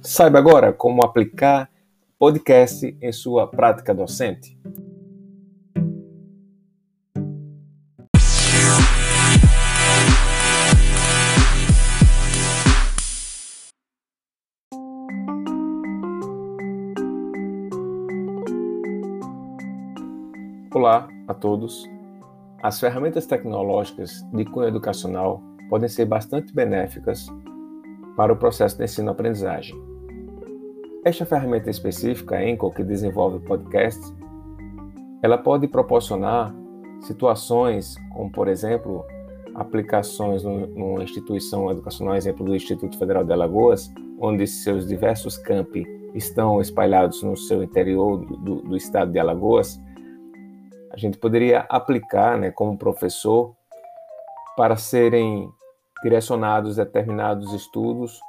Saiba agora como aplicar podcast em sua prática docente. Olá a todos. As ferramentas tecnológicas de cunho educacional podem ser bastante benéficas para o processo de ensino-aprendizagem. Esta ferramenta específica, a Enco, que desenvolve podcasts, ela pode proporcionar situações como, por exemplo, aplicações numa instituição educacional, exemplo do Instituto Federal de Alagoas, onde seus diversos campi estão espalhados no seu interior do, do estado de Alagoas, a gente poderia aplicar, né, como professor, para serem direcionados determinados estudos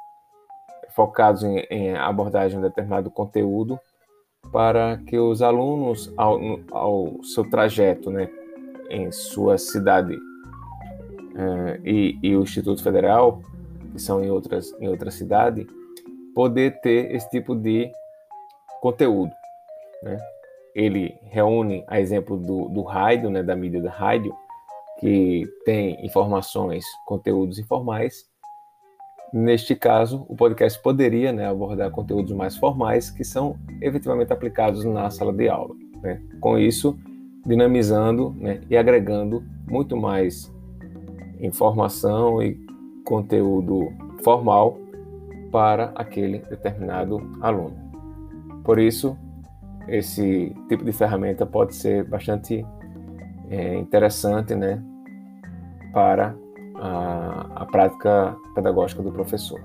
focados em, em abordagem de determinado conteúdo para que os alunos, ao, ao seu trajeto né, em sua cidade uh, e, e, o Instituto Federal, que são em outras, em outra cidade, poder ter esse tipo de conteúdo. Né? ele reúne, a exemplo do, do rádio, né, da mídia da rádio, que tem informações, conteúdos informais. Neste caso, o podcast poderia né, abordar conteúdos mais formais que são efetivamente aplicados na sala de aula. Né? Com isso, dinamizando né, e agregando muito mais informação e conteúdo formal para aquele determinado aluno. Por isso, esse tipo de ferramenta pode ser bastante é, interessante né, para a, a prática pedagógica do professor.